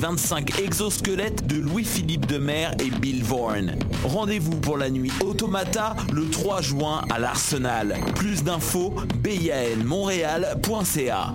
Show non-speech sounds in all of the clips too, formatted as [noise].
25 exosquelettes de Louis-Philippe Demer et Bill Vaughan. Rendez-vous pour la nuit Automata le 3 juin à l'Arsenal. Plus d'infos, bianmontréal.ca.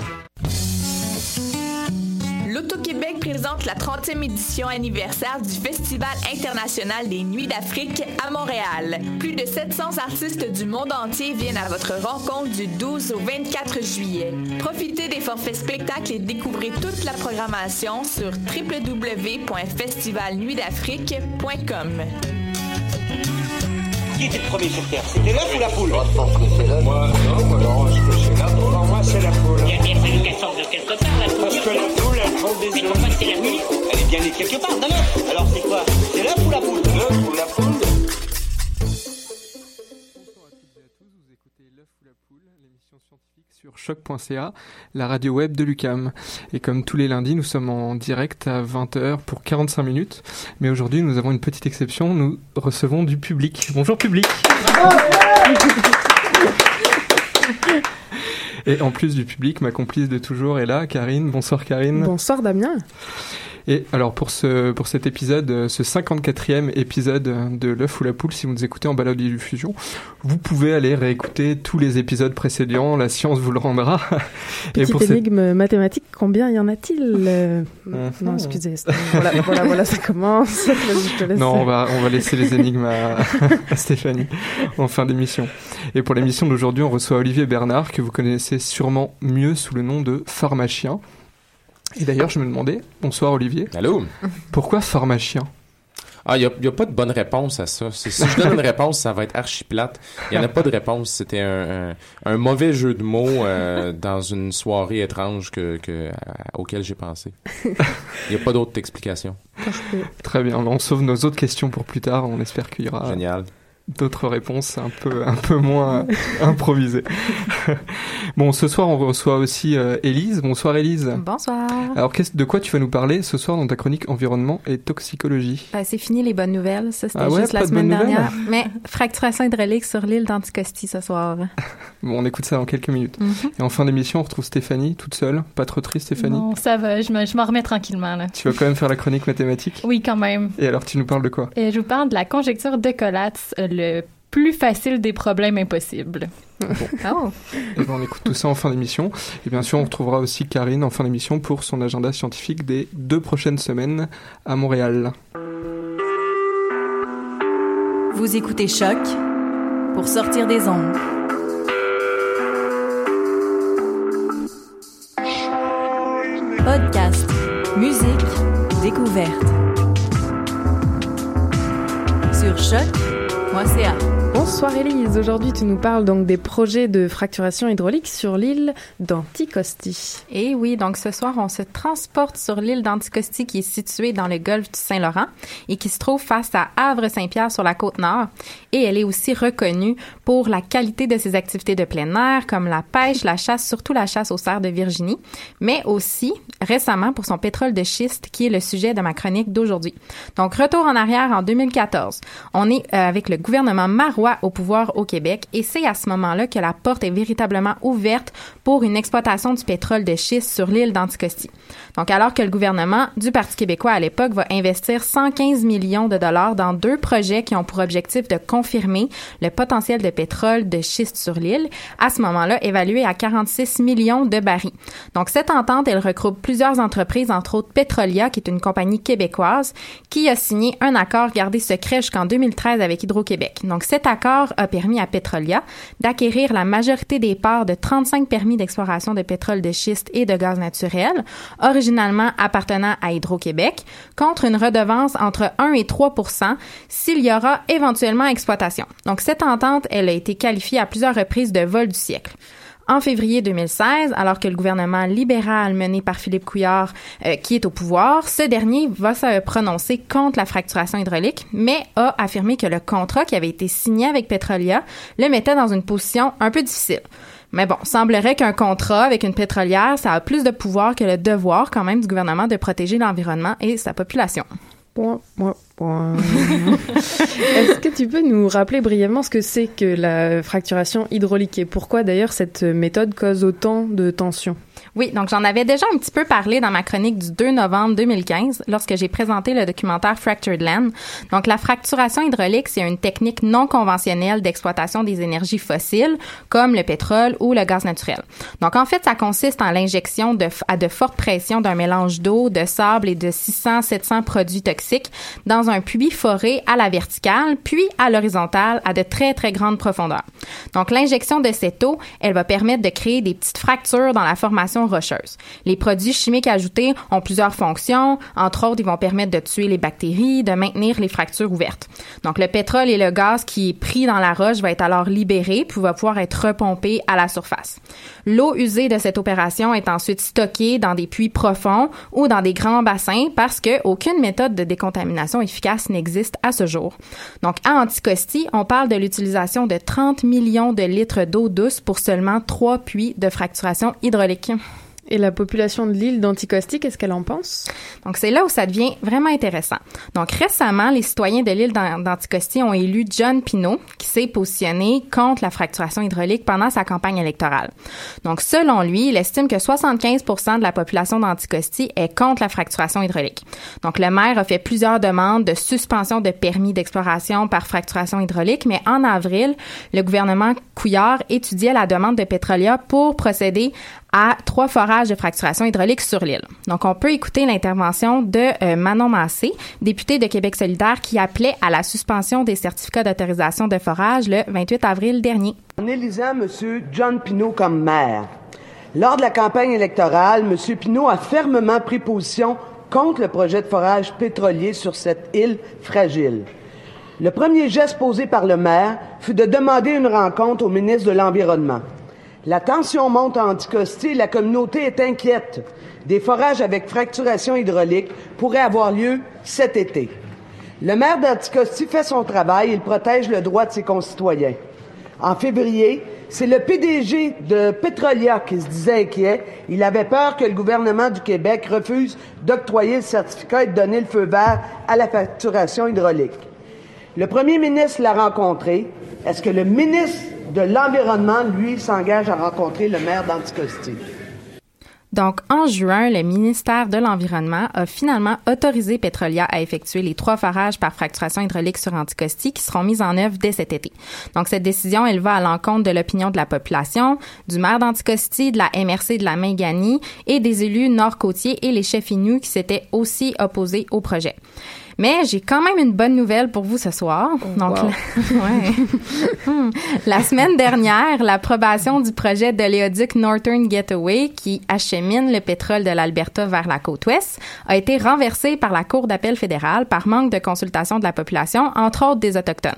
L'Auto-Québec présente la 30e édition anniversaire du Festival international des Nuits d'Afrique à Montréal. Plus de 700 artistes du monde entier viennent à votre rencontre du 12 au 24 juillet. Profitez des forfaits spectacles et découvrez toute la programmation sur www.festivalnuitdafrique.com. Qui était le premier sur Terre C'était l'œuf ou la poule Moi, je pense que c'est l'œuf. Moi, non, moi, non, je pense que c'est la poule. Pour moi, c'est la poule. Il a bien fallu qu'elle sorte de quelque part, la Parce poule. que la poule, elle prend des Mais c'est la nuit Elle est bien née quelque part, d'un œuf. Alors c'est quoi? C'est l'œuf ou la poule? L'œuf ou la poule Bonsoir à toutes et à tous, vous écoutez L'œuf ou la poule, l'émission scientifique sur choc.ca, la radio web de l'UCAM. Et comme tous les lundis, nous sommes en direct à 20h pour 45 minutes. Mais aujourd'hui, nous avons une petite exception, nous recevons du public. Bonjour public [laughs] Et en plus du public, ma complice de toujours est là, Karine. Bonsoir Karine. Bonsoir Damien. Et alors pour ce pour cet épisode, euh, ce 54e épisode de l'œuf ou la poule, si vous nous écoutez en balade diffusion, vous pouvez aller réécouter tous les épisodes précédents. La science vous le rendra. [laughs] Petite pour cette- énigme mathématique, combien y en a-t-il Euh, Mhm. Non, excusez. Voilà, voilà, voilà, ça commence. [laughs] Vas-y, je te laisse. Non, on va, on va laisser les énigmes à, [laughs] à Stéphanie en fin d'émission. Et pour l'émission d'aujourd'hui, on reçoit Olivier Bernard, que vous connaissez sûrement mieux sous le nom de pharmacien. Et d'ailleurs, je me demandais, bonsoir Olivier, Allô? pourquoi pharmacien? Ah, il n'y a, pas de bonne réponse à ça. Si je donne une [laughs] réponse, ça va être archi plate. Il n'y en a pas de réponse. C'était un, un, un mauvais jeu de mots euh, dans une soirée étrange que, que, à- auquel j'ai pensé. Il n'y a pas d'autre explication. Très bien, on sauve nos autres questions pour plus tard. On espère qu'il y aura Génial. D'autres réponses un peu, un peu moins [laughs] improvisées. [laughs] bon, ce soir, on reçoit aussi euh, Élise. Bonsoir Élise. Bonsoir. Alors, qu'est-ce- de quoi tu vas nous parler ce soir dans ta chronique environnement et toxicologie? Ben, c'est fini les bonnes nouvelles. Ça, c'était Ah ouais, juste pas la de semaine bonnes dernière. Mais fracturation hydraulique sur l'île d'Anticosti ce soir. [laughs] Bon, on écoute ça dans quelques minutes. Mhm. Et en fin d'émission, on retrouve Stéphanie toute seule. Pas trop triste, Stéphanie? Non, ça va, je me- je m'en remets tranquillement. Là. Tu vas quand même faire la chronique mathématique? Oui, quand même. Et alors, tu nous parles de quoi? Et je vous parle de la conjecture de Collatz, euh, le plus facile des problèmes impossibles. Oh. Eh ben, on écoute tout ça en fin d'émission. Et bien sûr, on retrouvera aussi Karine en fin d'émission pour son agenda scientifique des deux prochaines semaines à Montréal. Vous écoutez Choc pour sortir des ondes. Podcast, musique, découverte. Sur choc.ca. Bonsoir Élise. Aujourd'hui, tu nous parles donc des projets de fracturation hydraulique sur l'île d'Anticosti. Et oui, donc ce soir, on se transporte sur l'île d'Anticosti qui est située dans le golfe du Saint-Laurent et qui se trouve face à Havre-Saint-Pierre sur la côte nord. Et elle est aussi reconnue pour la qualité de ses activités de plein air, comme la pêche, la chasse, surtout la chasse aux cerfs de Virginie, mais aussi récemment pour son pétrole de schiste qui est le sujet de ma chronique d'aujourd'hui. Donc, retour en arrière en 2014. On est euh, avec le gouvernement marois au pouvoir au Québec et c'est à ce moment-là que la porte est véritablement ouverte pour une exploitation du pétrole de schiste sur l'île d'Anticosti. Donc, alors que le gouvernement du Parti québécois à l'époque va investir 115 millions de dollars dans deux projets qui ont pour objectif de confirmer le potentiel de pétrole de schiste sur l'île, à ce moment-là évalué à 46 millions de barils. Donc, cette entente, elle regroupe plusieurs entreprises, entre autres Petrolia, qui est une compagnie québécoise, qui a signé un accord gardé secret jusqu'en 2013 avec Hydro-Québec. Donc, cet accord a permis à Petrolia d'acquérir la majorité des parts de 35 permis d'exploration de pétrole de schiste et de gaz naturel, originalement appartenant à Hydro-Québec, contre une redevance entre 1 et 3% s'il y aura éventuellement exploitation. Donc, cette entente, elle a été qualifiée à plusieurs reprises de vol du siècle. En février 2016, alors que le gouvernement libéral mené par Philippe Couillard, euh, qui est au pouvoir, ce dernier va se prononcer contre la fracturation hydraulique, mais a affirmé que le contrat qui avait été signé avec Petrolia le mettait dans une position un peu difficile. Mais bon, semblerait qu'un contrat avec une pétrolière, ça a plus de pouvoir que le devoir quand même du gouvernement de protéger l'environnement et sa population. [laughs] Est-ce que tu peux nous rappeler brièvement ce que c'est que la fracturation hydraulique et pourquoi d'ailleurs cette méthode cause autant de tensions? Oui, donc j'en avais déjà un petit peu parlé dans ma chronique du 2 novembre 2015 lorsque j'ai présenté le documentaire Fractured Land. Donc la fracturation hydraulique, c'est une technique non conventionnelle d'exploitation des énergies fossiles comme le pétrole ou le gaz naturel. Donc en fait, ça consiste en l'injection de, à de forte pression d'un mélange d'eau, de sable et de 600-700 produits toxiques dans un puits foré à la verticale, puis à l'horizontale à de très très grandes profondeurs. Donc l'injection de cette eau, elle va permettre de créer des petites fractures dans la formation rocheuse. Les produits chimiques ajoutés ont plusieurs fonctions. Entre autres, ils vont permettre de tuer les bactéries, de maintenir les fractures ouvertes. Donc, le pétrole et le gaz qui est pris dans la roche va être alors libéré puis va pouvoir être repompé à la surface. L'eau usée de cette opération est ensuite stockée dans des puits profonds ou dans des grands bassins parce que aucune méthode de décontamination efficace n'existe à ce jour. Donc, à Anticosti, on parle de l'utilisation de 30 millions de litres d'eau douce pour seulement trois puits de fracturation hydraulique. Et la population de l'île d'Anticosti, qu'est-ce qu'elle en pense? Donc, c'est là où ça devient vraiment intéressant. Donc, récemment, les citoyens de l'île d'Anticosti ont élu John Pino, qui s'est positionné contre la fracturation hydraulique pendant sa campagne électorale. Donc, selon lui, il estime que 75 de la population d'Anticosti est contre la fracturation hydraulique. Donc, le maire a fait plusieurs demandes de suspension de permis d'exploration par fracturation hydraulique, mais en avril, le gouvernement Couillard étudiait la demande de Petrolia pour procéder à trois forages de fracturation hydraulique sur l'île. Donc, on peut écouter l'intervention de euh, Manon Massé, députée de Québec solidaire, qui appelait à la suspension des certificats d'autorisation de forage le 28 avril dernier. En élisant M. John Pinault comme maire, lors de la campagne électorale, M. Pinault a fermement pris position contre le projet de forage pétrolier sur cette île fragile. Le premier geste posé par le maire fut de demander une rencontre au ministre de l'Environnement. La tension monte à Anticosti et la communauté est inquiète. Des forages avec fracturation hydraulique pourraient avoir lieu cet été. Le maire d'Anticosti fait son travail, il protège le droit de ses concitoyens. En février, c'est le PDG de Petrolia qui se disait inquiet. Il avait peur que le gouvernement du Québec refuse d'octroyer le certificat et de donner le feu vert à la fracturation hydraulique. Le premier ministre l'a rencontré. Est-ce que le ministre de l'Environnement, lui, s'engage à rencontrer le maire d'Anticosti. Donc, en juin, le ministère de l'Environnement a finalement autorisé Petrolia à effectuer les trois forages par fracturation hydraulique sur Anticosti qui seront mis en œuvre dès cet été. Donc, cette décision, elle va à l'encontre de l'opinion de la population, du maire d'Anticosti, de la MRC de la Mingani et des élus nord-côtiers et les chefs inuits qui s'étaient aussi opposés au projet. Mais j'ai quand même une bonne nouvelle pour vous ce soir. Oh, Donc, la... [laughs] Hmm. la semaine dernière, l'approbation du projet de l'éoduc Northern Getaway qui achemine le pétrole de l'Alberta vers la côte ouest a été renversée par la Cour d'appel fédérale par manque de consultation de la population, entre autres des Autochtones.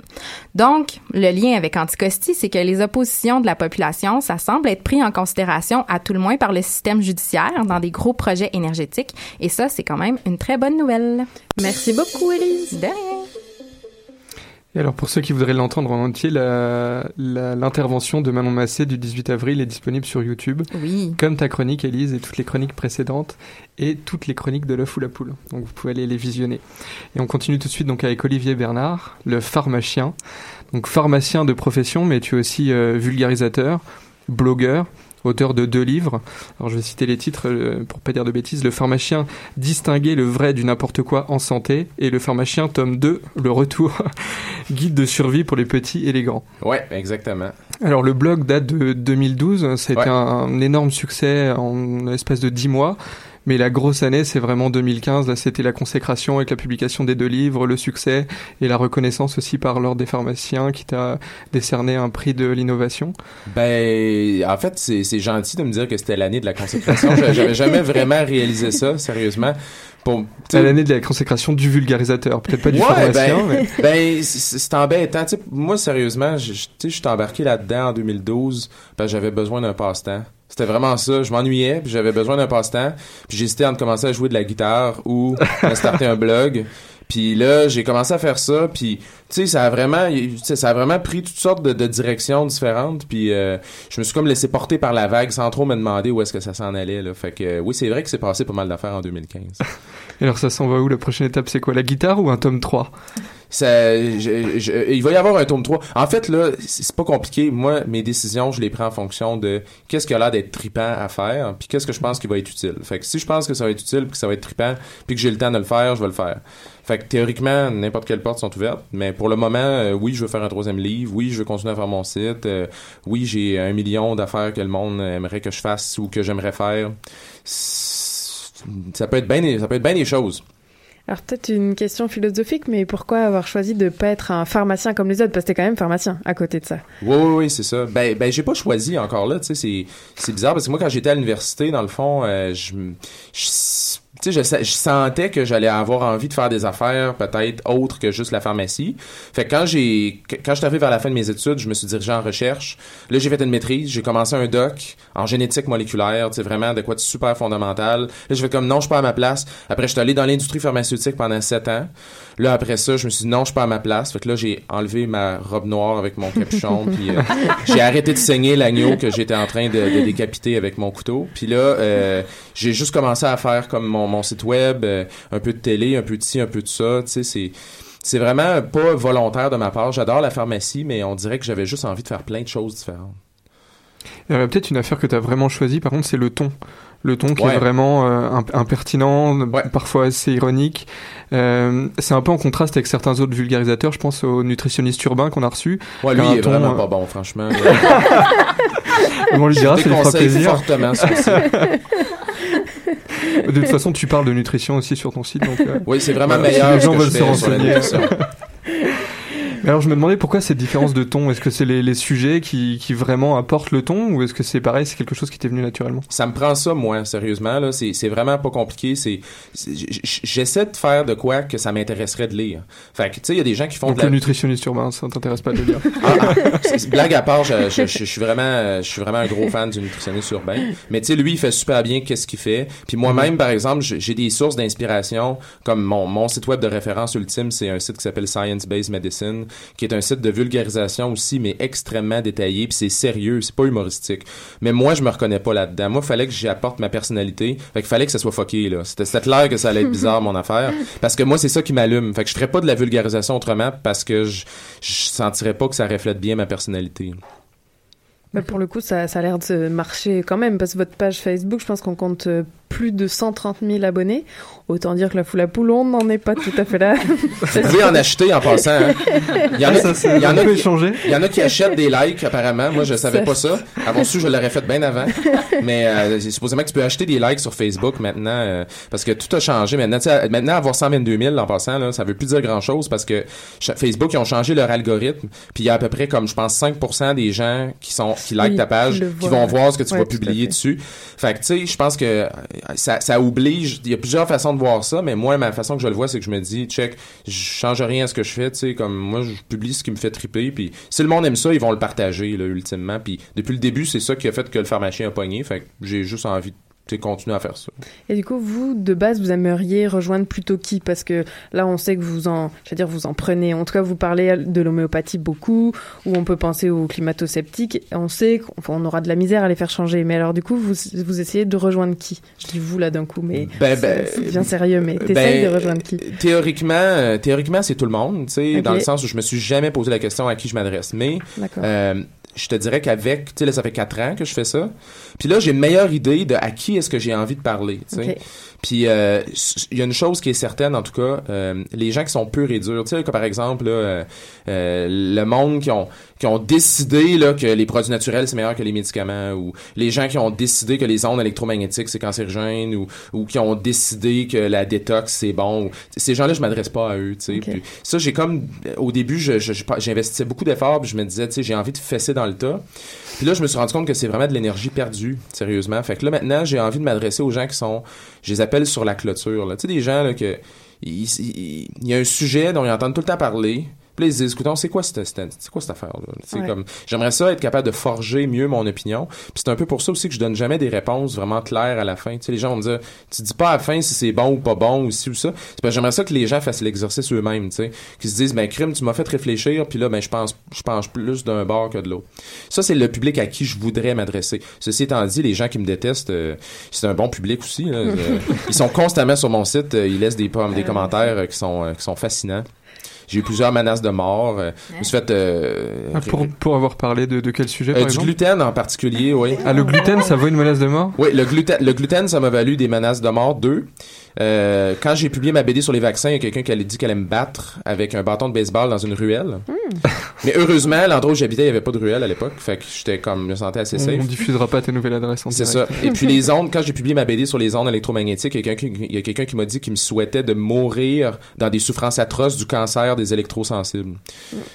Donc, le lien avec Anticosti, c'est que les oppositions de la population, ça semble être pris en considération à tout le moins par le système judiciaire dans des gros projets énergétiques. Et ça, c'est quand même une très bonne nouvelle. Merci beaucoup, Élise. De rien. Et alors pour ceux qui voudraient l'entendre en entier, l'intervention de Manon Massé du 18 avril est disponible sur YouTube. Oui. Comme ta chronique, Élise, et toutes les chroniques précédentes, et toutes les chroniques de l'œuf ou la poule. Donc vous pouvez aller les visionner. Et on continue tout de suite donc avec Olivier Bernard, le pharmacien. Donc pharmacien de profession, mais tu es aussi euh, vulgarisateur, blogueur, auteur de deux livres. Alors je vais citer les titres euh, pour pas dire de bêtises. Le pharmacien distinguer le vrai du n'importe quoi en santé et le pharmacien tome 2, le retour, [laughs] guide de survie pour les petits et les grands. Ouais, exactement. Alors le blog date de 2012, c'était Ouais. un, un énorme succès en espace de 10 mois. Mais la grosse année, c'est vraiment 2015. Là, c'était la consécration avec la publication des deux livres, le succès et la reconnaissance aussi par l'ordre des pharmaciens qui t'a décerné un prix de l'innovation. Ben, en fait, c'est gentil de me dire que c'était l'année de la consécration. J'a- J'avais jamais vraiment réalisé ça, sérieusement. pour, C'est l'année de la consécration du vulgarisateur, peut-être pas du Ouais, pharmacien, ben, mais... ben, c'est embêtant. Moi, sérieusement, je, suis embarqué là-dedans en 2012 parce que j'avais besoin d'un passe-temps. C'était vraiment ça. Je m'ennuyais, j'avais besoin d'un passe-temps. Puis j'hésitais entre commencer à jouer de la guitare ou à starter un blog. Puis là, j'ai commencé à faire ça, puis tu sais, ça a vraiment, ça a vraiment pris toutes sortes de, de directions différentes. Puis euh, je me suis comme laissé porter par la vague sans trop me demander où est-ce que ça s'en allait. Là. Fait que euh, oui, c'est vrai que c'est passé pas mal d'affaires en 2015. [laughs] Et alors ça s'en va où? La prochaine étape, c'est quoi? La guitare ou un tome 3 ça, je- je- il va y avoir un tome 3. En fait, là, c'est pas compliqué. Moi, mes décisions, je les prends en fonction de qu'est-ce qui a l'air d'être trippant à faire, puis qu'est-ce que je pense qui va être utile. Fait que si je pense que ça va être utile, puis que ça va être trippant, puis que j'ai le temps de le faire, je vais le faire. Fait que théoriquement, n'importe quelle porte sont ouvertes, mais pour le moment, euh, oui, je veux faire un troisième livre, oui, je veux continuer à faire mon site, euh, oui, j'ai un million d'affaires que le monde aimerait que je fasse ou que j'aimerais faire. Ça peut être bien, des- ça peut être bien des choses. Alors peut-être une question philosophique, mais pourquoi avoir choisi de pas être un pharmacien comme les autres? Parce que t'es quand même pharmacien à côté de ça. Oui, oui, oui, c'est ça. Ben, ben, j'ai pas choisi encore là, tu sais, c'est, c'est bizarre parce que moi, quand j'étais à l'université, dans le fond, euh, je, tu sais, je, je sentais que j'allais avoir envie de faire des affaires peut-être autres que juste la pharmacie. Fait que quand j'ai, quand je suis arrivé vers la fin de mes études, je me suis dirigé en recherche. Là, j'ai fait une maîtrise, j'ai commencé un doc en génétique moléculaire, tu sais, vraiment de quoi de super fondamental. Là, j'ai fait comme non, je suis pas à ma place. Après, je suis allé dans l'industrie pharmaceutique pendant sept ans. Là, après ça, je me suis dit non, je suis pas à ma place. Fait que là, j'ai enlevé ma robe noire avec mon capuchon, [laughs] puis euh, j'ai arrêté de saigner l'agneau que j'étais en train de, de décapiter avec mon couteau. Puis là, euh, j'ai juste commencé à faire comme mon, mon site web, euh, un peu de télé, un peu de ci, un peu de ça. Tu sais, c'est c'est vraiment pas volontaire de ma part. J'adore la pharmacie, mais on dirait que j'avais juste envie de faire plein de choses différentes. Il y peut-être une affaire que tu as vraiment choisie, par contre, c'est le ton. Le ton qui Ouais. est vraiment euh, imp- impertinent, parfois assez ironique. Euh, c'est un peu en contraste avec certains autres vulgarisateurs. Je pense au nutritionniste urbain qu'on a reçu. Ouais, lui, il est ton, vraiment euh, pas bon, franchement. [laughs] On lui dira, ça lui fera plaisir. fortement. [laughs] De toute façon, tu parles de nutrition aussi sur ton site. Donc, euh, Oui, c'est vraiment meilleur les gens veulent se renseigner. [laughs] Mais alors, je me demandais pourquoi cette différence de ton? Est-ce que c'est les, les sujets qui, qui vraiment apportent le ton ou est-ce que c'est pareil, c'est quelque chose qui t'est venu naturellement? Ça me prend ça, moi, sérieusement. là. C'est c'est vraiment pas compliqué. C'est J'essaie de faire de quoi que ça m'intéresserait de lire. Fait que, tu sais, il y a des gens qui font Donc, de la... le nutritionniste urbain, ça t'intéresse pas de le dire. [laughs] Ah, ah, blague à part, je, je- je- je suis vraiment, je suis vraiment un gros fan du nutritionniste urbain. Mais tu sais, lui, il fait super bien qu'est-ce qu'il fait. Puis moi-même, par exemple, j'ai j'ai des sources d'inspiration, comme mon, mon site web de référence ultime, c'est un site qui s'appelle Science Based Medicine, qui est un site de vulgarisation aussi, mais extrêmement détaillé. Puis c'est sérieux, c'est pas humoristique. Mais moi, je me reconnais pas là-dedans. Moi, fallait que j'y apporte ma personnalité. Fait qu'il fallait que ça soit fucké là. C'était clair que ça allait être [laughs] bizarre mon affaire, parce que moi, c'est ça qui m'allume. Fait que je ferais pas de la vulgarisation autrement parce que je, je sentirais pas que ça reflète bien ma personnalité. Pour le coup, ça, ça a l'air de marcher quand même, parce que votre page Facebook, je pense qu'on compte euh, plus de 130 000 abonnés. Autant dire que la foule à poule, on n'en est pas tout à fait là. [laughs] Vous pouvez en acheter en passant. Hein. Il y en a, Ça, c'est- il y en a on peut qui- échanger. Il y en a qui achètent des likes apparemment. Moi, je savais pas ça. Avant su, je l'aurais fait bien avant. [laughs] Mais euh, supposément que tu peux acheter des likes sur Facebook maintenant euh, parce que tout a changé maintenant. Tu sais, maintenant avoir 122 000 en passant là, ça veut plus dire grand chose parce que Facebook ils ont changé leur algorithme. Puis il y a à peu près comme je pense 5% des gens qui sont qui likent Oui, ta page qui vont voir ce que tu Ouais, vas publier dessus. Fait que tu sais, je pense que euh, ça, oblige. Il y a plusieurs façons de voir ça, mais moi, ma façon que je le vois, c'est que je me dis, check, je change rien à ce que je fais, tu sais, comme moi, je publie ce qui me fait triper, puis si le monde aime ça, ils vont le partager, là, ultimement. Puis depuis le début, c'est ça qui a fait que le pharmacien a pogné. Fait que j'ai juste envie de tu sais, continuer à faire ça. Et du coup, vous, de base, vous aimeriez rejoindre plutôt qui? Parce que là, on sait que vous en, je veux dire, vous en prenez. En tout cas, vous parlez de l'homéopathie beaucoup, ou on peut penser aux climato-sceptiques. On sait qu'on aura de la misère à les faire changer. Mais alors, du coup, vous, vous essayez de rejoindre qui? Je dis vous là d'un coup, mais Ben, ben, c'est bien sérieux. Mais ben, t'essayes de rejoindre qui? Théoriquement, euh, théoriquement, c'est tout le monde, tu sais, dans le sens où je me suis jamais posé la question à qui je m'adresse. Mais D'accord. euh, je te dirais qu'avec, tu sais, là, ça fait quatre ans que je fais ça. Puis là, j'ai une meilleure idée de à qui est-ce que j'ai envie de parler, tu sais. Ok. Puis euh, il y a une chose qui est certaine, en tout cas, euh, les gens qui sont purs et durs, tu sais, comme par exemple, là, euh, euh, le monde qui ont qui ont décidé là que les produits naturels c'est meilleur que les médicaments, ou les gens qui ont décidé que les ondes électromagnétiques c'est cancérigène, ou ou qui ont décidé que la détox c'est bon. ou- ces gens-là, je m'adresse pas à eux, sais. Ça, j'ai comme au début, j'investissais beaucoup d'efforts, puis je me disais, j'ai envie de fesser dans le tas. Puis là, je me suis rendu compte que c'est vraiment de l'énergie perdue, sérieusement. Fait que là, maintenant, j'ai envie de m'adresser aux gens qui sont, je les appelle sur la clôture. Tu sais, des gens là, que il, il- il y a un sujet dont ils entendent tout le temps parler. Puis ils disent, écoutons, c'est quoi cette, c'est quoi cette affaire-là? Ouais. comme, j'aimerais ça être capable de forger mieux mon opinion. Puis c'est un peu pour ça aussi que je donne jamais des réponses vraiment claires à la fin. Tu sais, les gens vont me dire, tu dis pas à la fin si c'est bon ou pas bon ou ci ou ça. C'est parce que j'aimerais ça que les gens fassent l'exercice eux-mêmes, tu sais. Qu'ils se disent, ben, crime, tu m'as fait réfléchir, puis là, ben, je pense, je pense plus d'un bord que de l'autre. Ça, c'est le public à qui je voudrais m'adresser. Ceci étant dit, les gens qui me détestent, euh, c'est un bon public aussi. là. [laughs] Ils sont constamment sur mon site, euh, ils laissent des, pommes, des commentaires euh, qui sont, qui sont fascinants. J'ai eu plusieurs menaces de mort. euh, Je me suis fait... euh, Ah, pour, pour avoir parlé de, de quel sujet, euh, par du gluten en particulier, oui. Ah, le gluten, ça vaut une menace de mort Oui, le gluten, le gluten, ça m'a valu des menaces de mort, deux. Euh, quand j'ai publié ma BD sur les vaccins, il y a quelqu'un qui allait dit qu'elle allait me battre avec un bâton de baseball dans une ruelle. Mais heureusement, l'endroit où j'habitais, il n'y avait pas de ruelle à l'époque. Fait que j'étais comme, je me sentais assez safe. on diffusera pas ta nouvelle adresse en C'est ça. Et puis les ondes, quand j'ai publié ma BD sur les ondes électromagnétiques, il y a quelqu'un qui- a m'a dit qu'il me souhaitait de mourir dans des souffrances atroces du cancer des électrosensibles.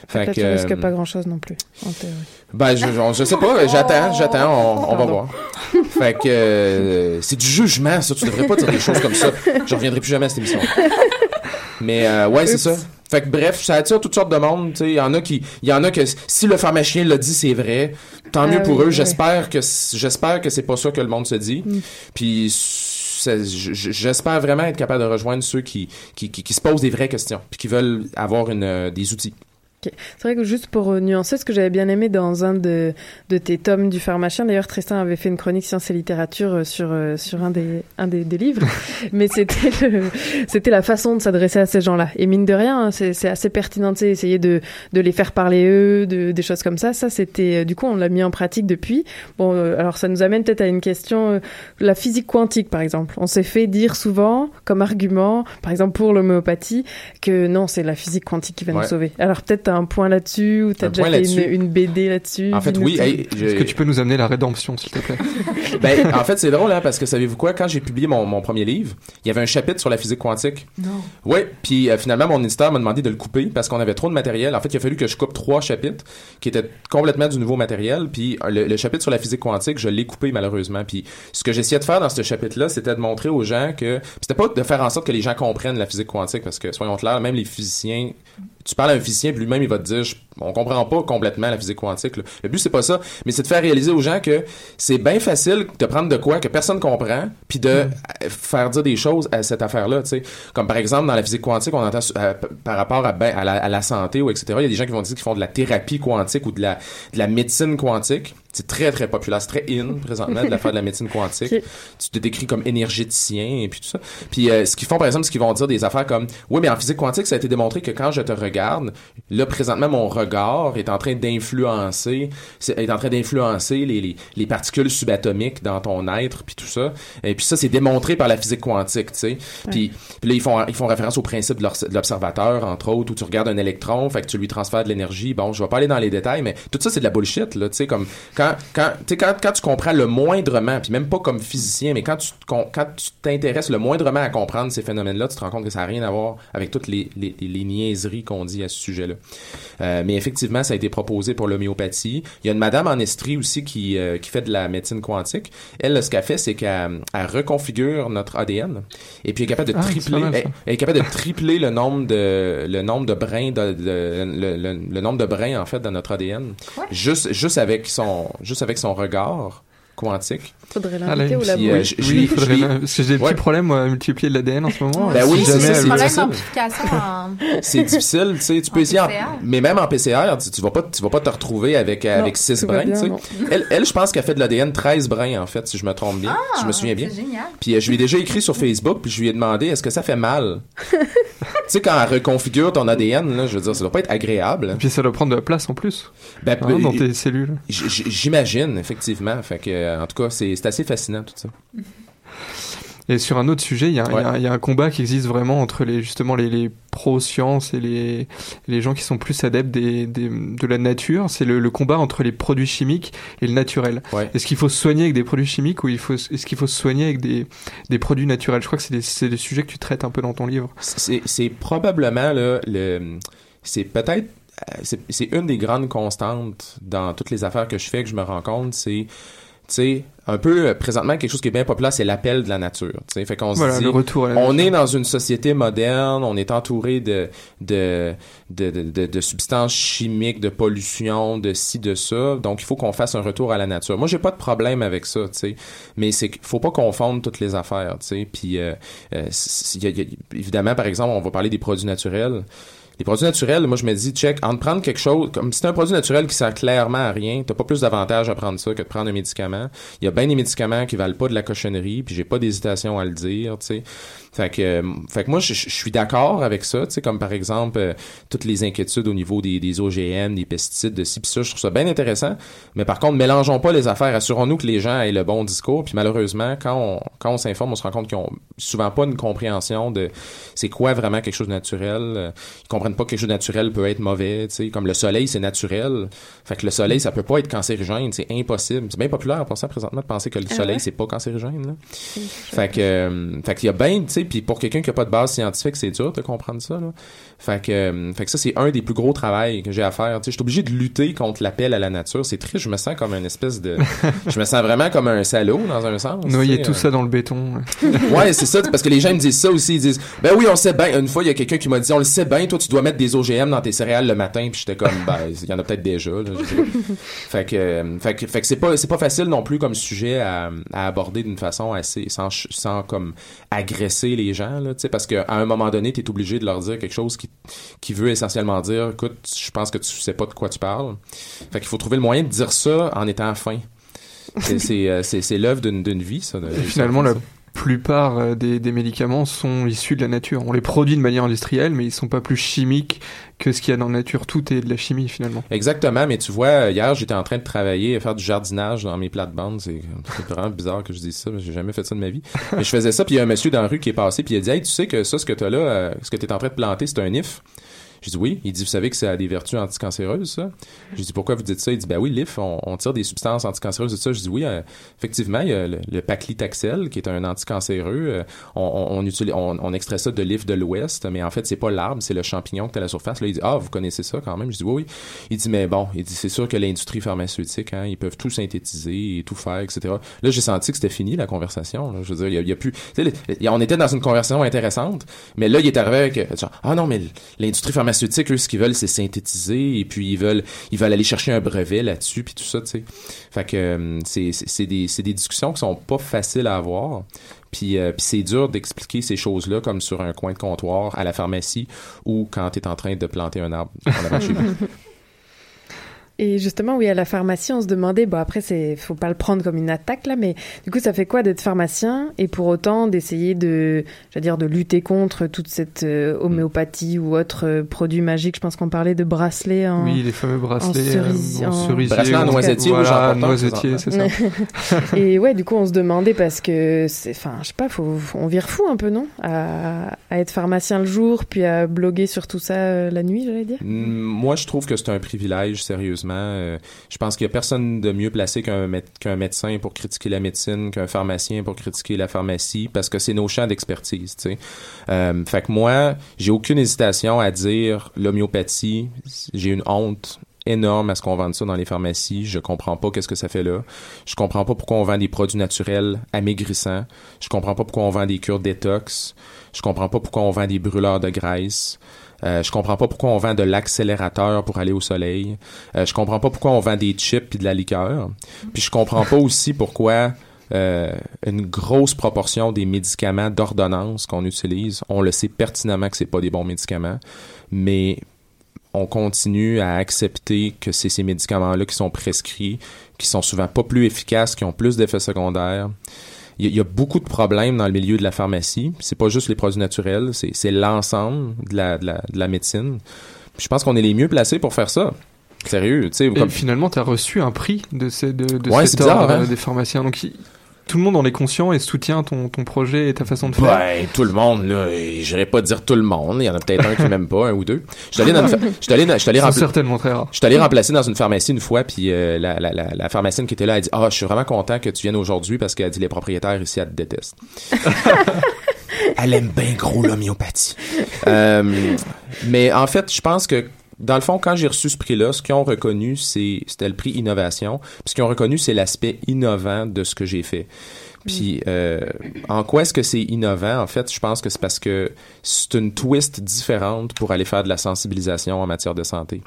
Fait Peut-être que, tu risques euh, pas grand-chose non plus, en théorie. Ben, je, je, je sais pas, j'attends, j'attends, on, on va voir. Fait que euh, c'est du jugement, ça. Tu devrais pas dire des choses comme ça. Je reviendrai plus jamais à cette émission. Mais euh, ouais, c'est ça. Fait que bref, ça attire toutes sortes de monde. Tu sais, il y en a qui, il y en a que si le pharmacien l'a dit, c'est vrai. Tant mieux Ah pour oui, eux. oui. J'espère que j'espère que c'est pas ça que le monde se dit. Mm. Puis j'espère vraiment être capable de rejoindre ceux qui qui, qui, qui se posent des vraies questions puis qui veulent avoir une euh, des outils. Ok. C'est vrai que juste pour euh, nuancer, ce que j'avais bien aimé dans un de, de tes tomes du pharmacien, d'ailleurs Tristan avait fait une chronique sciences et littérature euh, sur, euh, sur un, des, un des, des livres, [laughs] mais c'était c'était la façon de s'adresser à ces gens-là. Et mine de rien, hein, c'est c'est assez pertinent de essayer de, de les faire parler eux, de, des choses comme ça. Ça, c'était, du coup, on l'a mis en pratique depuis. Bon, alors ça nous amène peut-être à une question, la physique quantique par exemple. On s'est fait dire souvent, comme argument, par exemple pour l'homéopathie, que non, c'est la physique quantique qui va nous sauver. Alors peut-être t'as un point là-dessus ou t'as Un déjà fait une, une BD là-dessus. En fait, oui. hey, Est-ce que tu peux nous amener la rédemption, s'il te plaît? [laughs] Ben, en fait, c'est drôle, hein, parce que savez-vous quoi? Quand j'ai publié mon, mon premier livre, il y avait un chapitre sur la physique quantique. Non. Oui, puis euh, finalement, mon éditeur m'a demandé de le couper parce qu'on avait trop de matériel. En fait, il a fallu que je coupe trois chapitres qui étaient complètement du nouveau matériel. Puis euh, le, le chapitre sur la physique quantique, je l'ai coupé malheureusement. Puis ce que j'essayais de faire dans ce chapitre-là, c'était de montrer aux gens que c'était pas de faire en sorte que les gens comprennent la physique quantique parce que soyons clairs, même les physiciens tu parles à un physicien puis lui-même il va te dire je- on comprend pas complètement la physique quantique là. le but c'est pas ça mais c'est de faire réaliser aux gens que c'est bien facile de prendre de quoi que personne comprend puis de euh, faire dire des choses à cette affaire là tu sais. Comme par exemple dans la physique quantique on entend euh, par rapport à, ben, à, la, à la santé ou etc il y a des gens qui vont dire qu'ils font de la thérapie quantique ou de la, de la médecine quantique. C'est très très populaire c'est très in présentement de la faire de la médecine quantique. [laughs] Tu te décris comme énergéticien et puis tout ça. Puis euh, ce qu'ils font par exemple, c'est qu'ils vont dire des affaires comme oui, mais en physique quantique, ça a été démontré que quand je te regarde, là présentement mon regard est en train d'influencer est en train d'influencer les, les, les particules subatomiques dans ton être puis tout ça. Et puis ça c'est démontré par la physique quantique, tu sais. Puis, là ils font ils font référence au principe de l'observateur entre autres où tu regardes un électron, fait que tu lui transfères de l'énergie. Bon, je vais pas aller dans les détails, mais tout ça c'est de la bullshit là, tu sais comme quand quand quand quand tu comprends le moindrement, puis même pas comme physicien, mais quand tu quand tu t'intéresses le moindrement à comprendre ces phénomènes-là, tu te rends compte que ça n'a rien à voir avec toutes les, les, les- les niaiseries qu'on dit à ce sujet-là. Euh, mais effectivement, ça a été proposé pour l'homéopathie. Il y a une madame en Estrie aussi qui, euh, qui fait de la médecine quantique. Elle, là, ce qu'elle fait, c'est qu'elle elle reconfigure notre ADN et puis elle est capable de Ah, tripler, elle, elle est capable de tripler le nombre de le nombre de brins de, de- le, le- le nombre de brins en fait dans notre ADN. Juste juste avec son juste avec son regard quantique. Faudrait Ah, l'inviter là, au puis, labo. euh, je- je Oui, faudrait je Parce que j'ai des Ouais. petits problèmes moi, à multiplier de l'ADN en ce moment. Ben oui, c'est elle- c'est Problème difficile. d'amplification en... c'est difficile, tu sais, tu peux essayer, en- mais même en PCR, tu, tu vas pas, tu vas pas te retrouver avec Non, avec six tout va brins, bien, tu sais. non. [laughs] Elle, elle, je pense qu'elle fait de l'ADN 13 brins en fait, si je me trompe bien, si je me souviens bien. Ah, génial. Puis euh, je lui ai déjà écrit sur Facebook, puis je lui ai demandé est-ce que ça fait mal? [laughs] tu sais quand elle reconfigure ton ADN là, je veux dire, ça doit pas être agréable. Et puis ça doit prendre de la place en plus Ben, hein, ben, dans tes cellules. J'imagine effectivement, fait que euh, en tout cas c'est c'est assez fascinant tout ça. Et sur un autre sujet, il y, a un- Ouais. il y a un- il y a un combat qui existe vraiment entre les justement les, les pro-sciences et les, les gens qui sont plus adeptes des, des- de la nature. C'est le, le combat entre les produits chimiques et le naturel. Ouais. Est-ce qu'il faut se soigner avec des produits chimiques ou il faut, est-ce qu'il faut se soigner avec des, des produits naturels? Je crois que c'est des, c'est des sujets que tu traites un peu dans ton livre. C'est c'est probablement là, le c'est peut-être euh, c'est c'est une des grandes constantes dans toutes les affaires que je fais que je me rends compte c'est sais, un peu euh, présentement quelque chose qui est bien populaire, c'est l'appel de la nature. tu sais. Fait qu'on se dit, le retour à la on nature. est dans une société moderne, on est entouré de de, de, de, de- substances chimiques, de pollution, de ci, de ça. Donc, il faut qu'on fasse un retour à la nature. Moi, j'ai pas de problème avec ça, tu. Mais c'est qu'il faut pas confondre toutes les affaires, tu. Puis, euh, euh, y a- y a- évidemment, par exemple, on va parler des produits naturels. Les produits naturels, moi je me dis, check, en prendre quelque chose, comme si c'est un produit naturel qui sert clairement à rien, t'as pas plus d'avantage à prendre ça que de prendre un médicament. Il y a bien des médicaments qui valent pas de la cochonnerie, puis j'ai pas d'hésitation à le dire, tu sais. Fait que, euh, fait que moi, je, suis d'accord avec ça, tu sais, comme par exemple, euh, toutes les inquiétudes au niveau des, des OGM, des pesticides, de ci, pis ça, je trouve ça bien intéressant. Mais par contre, mélangeons pas les affaires. Assurons-nous que les gens aient le bon discours. Puis malheureusement, quand on, quand on s'informe, on se rend compte qu'ils ont souvent pas une compréhension de c'est quoi vraiment quelque chose de naturel. Euh, Ils comprennent pas que quelque chose de naturel peut être mauvais, tu sais. Comme le soleil, c'est naturel. Fait que le soleil, ça peut pas être cancérigène. C'est impossible. C'est bien populaire, pour ça, présentement, de penser que le Ah soleil, ouais? c'est pas cancérigène, là. Fait que, euh, fait qu'il y a bien, tu sais, puis pour quelqu'un qui a pas de base scientifique, c'est dur de comprendre ça, là. Fait que, euh, fait que ça, c'est un des plus gros travails que j'ai à faire. Tu sais, je suis obligé de lutter contre l'appel à la nature. C'est triste, je me sens comme une espèce de, [laughs] je me sens vraiment comme un salaud dans un sens. Noyer tout euh. ça dans le béton. [laughs] Ouais, c'est ça, parce que les gens me disent ça aussi, ils disent "Ben oui, on sait bien." Une fois, il y a quelqu'un qui m'a dit "On le sait bien, toi tu dois mettre des OGM dans tes céréales le matin." Puis j'étais comme "Ben, il y en a peut-être déjà." Là, [laughs] fait que euh, fait que fait que c'est pas c'est pas facile non plus comme sujet à, à aborder d'une façon assez sans sans comme agresser les gens là, tu sais parce qu'à un moment donné, tu es obligé de leur dire quelque chose qui qui veut essentiellement dire "Écoute, je pense que tu sais pas de quoi tu parles." Fait qu'il faut trouver le moyen de dire ça en étant fin. C'est [laughs] euh, l'œuvre d'une vie ça. de- finalement, la plupart euh, des, médicaments sont issus de la nature. On les produit de manière industrielle, mais ils sont pas plus chimiques que ce qu'il y a dans la nature. Tout est de la chimie finalement. Exactement, mais tu vois, hier, j'étais en train de travailler, à faire du jardinage dans mes plates-bandes. C'est vraiment bizarre que je dise ça, mais j'ai jamais fait ça de ma vie. Mais je faisais ça, puis il y a un monsieur dans la rue qui est passé, puis il a dit « Hey, tu sais que ça, ce que t'as là, euh, ce que t'es en train de planter, c'est un if? » J'ai dit oui. Il dit, vous savez que ça a des vertus anticancéreuses, ça? J'ai dit, pourquoi vous dites ça? Il dit, ben oui, l'IF, on, tire des substances anticancéreuses de ça. Je dis oui, euh, effectivement, il y a le, paclitaxel, qui est un anticancéreux. Euh, on, utilise, on, extrait ça de l'IF de l'Ouest, mais en fait, c'est pas l'arbre, c'est le champignon qui est à la surface. Là, il dit, ah, vous connaissez ça quand même? Je dis oui, oui. Il dit, mais bon, il dit, c'est sûr que l'industrie pharmaceutique, hein, ils peuvent tout synthétiser et tout faire, etc. Là, j'ai senti que c'était fini, la conversation. Je veux dire, il y a, plus... tu on était dans une conversation intéressante, mais là, il est arrivé avec... ah non, mais l'industrie pharmaceutique, eux, ce qu'ils veulent, c'est synthétiser, et puis ils veulent ils veulent aller chercher un brevet là-dessus, puis tout ça, tu sais. Fait que euh, c'est des, des discussions qui sont pas faciles à avoir. Puis, euh, puis c'est dur d'expliquer ces choses-là comme sur un coin de comptoir à la pharmacie ou quand tu es en train de planter un arbre en avant. [laughs] Et justement, oui, à la pharmacie, on se demandait, bon après, c'est, faut pas le prendre comme une attaque là, mais du coup, ça fait quoi d'être pharmacien et pour autant d'essayer de, je veux dire, de lutter contre toute cette euh, homéopathie ou autre euh, produit magique? Je pense qu'on parlait de bracelets en. Oui, les fameux bracelets, en, euh, en cerisier. En ou- noisetier, voilà, noisetier, c'est ça. [laughs] et ouais, du coup, on se demandait parce que c'est, enfin, je sais pas, faut, on vire fou un peu, non? À, à être pharmacien le jour, puis à bloguer sur tout ça euh, la nuit, j'allais dire. Mm, Moi, je trouve que c'est un privilège, sérieusement. Euh, je pense qu'il y a personne de mieux placé qu'un mé- qu'un médecin pour critiquer la médecine, qu'un pharmacien pour critiquer la pharmacie, parce que c'est nos champs d'expertise. Euh, fait que moi, j'ai aucune hésitation à dire l'homéopathie, j'ai une honte énorme à ce qu'on vende ça dans les pharmacies. Je comprends pas qu'est-ce que ça fait là. Je comprends pas pourquoi on vend des produits naturels amaigrissants. Je comprends pas pourquoi on vend des cures détox. Je comprends pas pourquoi on vend des brûleurs de graisse. Euh, je comprends pas pourquoi on vend de l'accélérateur pour aller au soleil. Euh, je comprends pas pourquoi on vend des chips puis de la liqueur. Puis je comprends pas aussi pourquoi euh, une grosse proportion des médicaments d'ordonnance qu'on utilise, on le sait pertinemment que c'est pas des bons médicaments, mais on continue à accepter que c'est ces médicaments-là qui sont prescrits, qui sont souvent pas plus efficaces, qui ont plus d'effets secondaires. Il y, a, il y a beaucoup de problèmes dans le milieu de la pharmacie. C'est pas juste les produits naturels, c'est c'est l'ensemble de la, de, la, de la médecine. Puis je pense qu'on est les mieux placés pour faire ça. Sérieux, tu sais. Comme- finalement, tu as reçu un prix de, ces, de, de Ouais, cet bizarre, hein. euh, des pharmaciens. Donc, tout le monde en est conscient et soutient ton, ton projet et ta façon de faire. Ben, tout le monde, là, j'irais pas dire tout le monde. Il y en a peut-être un qui m'aime pas, un ou deux. Je suis allé dans une fa- je suis allé, rempla- certainement très. Je allé remplacer dans une pharmacie une fois, puis euh, la, la, la, la pharmacienne qui était là, elle dit Ah, je suis vraiment content que tu viennes aujourd'hui parce qu'elle dit les propriétaires ici, elle te détestent. [laughs] elle aime bien gros l'homéopathie. Euh, mais en fait, je pense que dans le fond, quand j'ai reçu ce prix-là, ce qu'ils ont reconnu, c'est, c'était le prix innovation. Puis ce qu'ils ont reconnu, c'est l'aspect innovant de ce que j'ai fait. Puis euh, en quoi est-ce que c'est innovant? En fait, je pense que c'est parce que c'est une twist différente pour aller faire de la sensibilisation en matière de santé.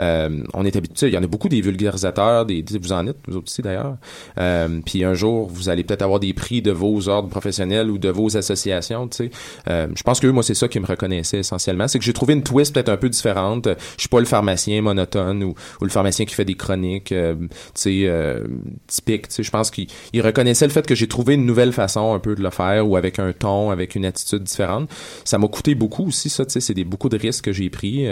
Euh, on est habitué, il y en a beaucoup des vulgarisateurs, des, vous en êtes, vous aussi d'ailleurs. Euh, puis un jour, vous allez peut-être avoir des prix de vos ordres professionnels ou de vos associations. Tu sais, euh, je pense que moi c'est ça qui me reconnaissait essentiellement, c'est que j'ai trouvé une twist peut-être un peu différente. Je suis pas le pharmacien monotone ou, le pharmacien qui fait des chroniques, tu sais, typiques. Tu sais, je pense qu'il il reconnaissait le fait que j'ai trouvé une nouvelle façon un peu de le faire ou avec un ton, avec une attitude différente. Ça m'a coûté beaucoup aussi, ça, tu sais, c'est beaucoup de risques que j'ai pris.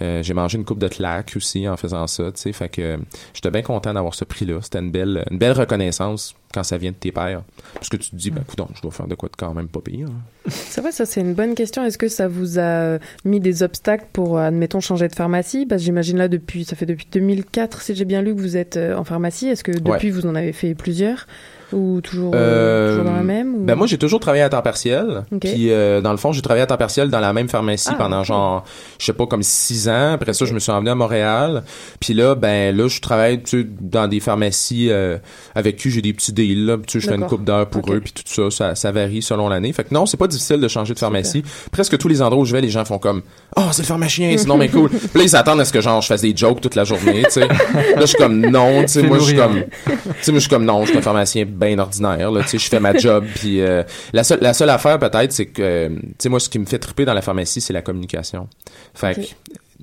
J'ai mangé une coupe de claques aussi en faisant ça, tu sais, fait que euh, j'étais bien content d'avoir ce prix-là. C'était une belle, une belle reconnaissance quand ça vient de tes pairs. Parce que tu te dis, ben, écoute, je dois faire de quoi de quand même pas pire. [laughs] C'est vrai, ça c'est une bonne question. Est-ce que ça vous a mis des obstacles pour, admettons, changer de pharmacie? Parce que j'imagine là, depuis, ça fait depuis 2004, si j'ai bien lu, que vous êtes euh, en pharmacie. Est-ce que depuis, Ouais. vous en avez fait plusieurs? Ou toujours, euh, Euh, toujours dans la même ou- Ben moi j'ai toujours travaillé à temps partiel. Puis euh, dans le fond j'ai travaillé à temps partiel dans la même pharmacie Ah, pendant genre je sais pas comme six ans. Après ça je me suis emmené à Montréal. Puis là ben là je travaille tu sais, dans des pharmacies euh, avec qui j'ai des petits deals. Là. Tu sais je fais une coupe d'heures pour eux puis tout ça, ça ça varie selon l'année. Fait que non c'est pas difficile de changer de pharmacie. Presque tous les endroits où je vais les gens font comme oh c'est le pharmacien c'est non mais cool. [laughs] Puis là ils s'attendent à ce que genre je fasse des jokes toute la journée. Tu sais là je suis comme non tu sais moi je suis comme tu sais, moi, je suis comme non, je suis un pharmacien bien ordinaire, là. Tu sais, je fais ma job, [laughs] puis euh, la seule, la seule affaire peut-être, c'est que, euh, tu sais, moi, ce qui me fait triper dans la pharmacie, c'est la communication. Fait que, Ok.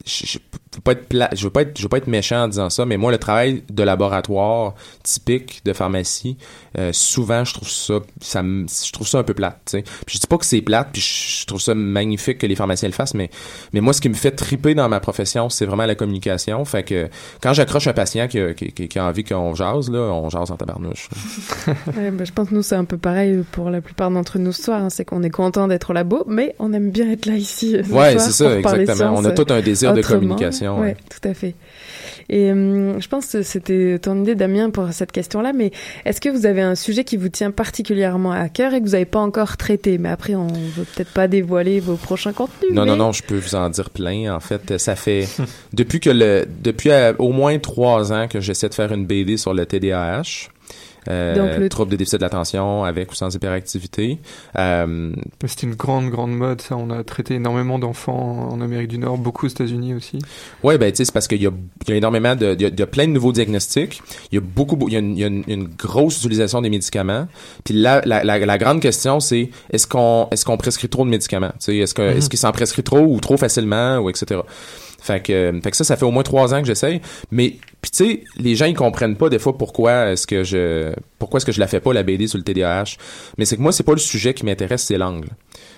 Je, je veux pas être pla- je veux pas être, je veux pas être méchant en disant ça, mais moi, le travail de laboratoire typique de pharmacie, euh, souvent, je trouve ça, ça, je trouve ça un peu plate, tu sais. Puis je dis pas que c'est plate, puis je, trouve ça magnifique que les pharmaciens le fassent, mais, mais moi, ce qui me fait triper dans ma profession, c'est vraiment la communication. Fait que quand j'accroche un patient qui a, qui, qui- a envie qu'on jase, là, on jase en tabarnouche. [laughs] Ouais, bah, je pense que nous, c'est un peu pareil pour la plupart d'entre nous ce soir. hein. C'est qu'on est content d'être au labo, mais on aime bien être là ici. euh, Ouais, c'est ça, exactement. On a tout un désir de communication, ouais. tout à fait. Et hum, je pense que c'était ton idée, Damien, pour cette question-là. Mais est-ce que vous avez un sujet qui vous tient particulièrement à cœur et que vous n'avez pas encore traité? Mais après, on veut peut-être pas dévoiler vos prochains contenus. Non, mais- non, non, je peux vous en dire plein. En fait, ça fait [laughs] depuis que le depuis euh, au moins trois ans que j'essaie de faire une BD sur le TDAH. Euh, Donc, le- trouble de déficit de l'attention avec ou sans hyperactivité. Euh, C'est une grande, grande mode, ça. On a traité énormément d'enfants en Amérique du Nord, beaucoup aux États-Unis aussi. ouais, ben tu sais, c'est parce qu'il y a, il y a énormément de, il y a, il y a plein de nouveaux diagnostics. Il y a beaucoup, il y a une, il y a une, une grosse utilisation des médicaments. Puis là, la, la, la grande question, c'est est-ce qu'on est-ce qu'on prescrit trop de médicaments? Tu sais, est-ce que Mhm. est-ce qu'il s'en prescrit trop ou trop facilement ou etc. Fait que, euh, fait que ça, ça fait au moins trois ans que j'essaye. Mais puis tu sais, les gens ils comprennent pas des fois pourquoi est-ce que je pourquoi est-ce que je la fais pas la BD sur le TDAH. Mais c'est que moi c'est pas le sujet qui m'intéresse, c'est l'angle.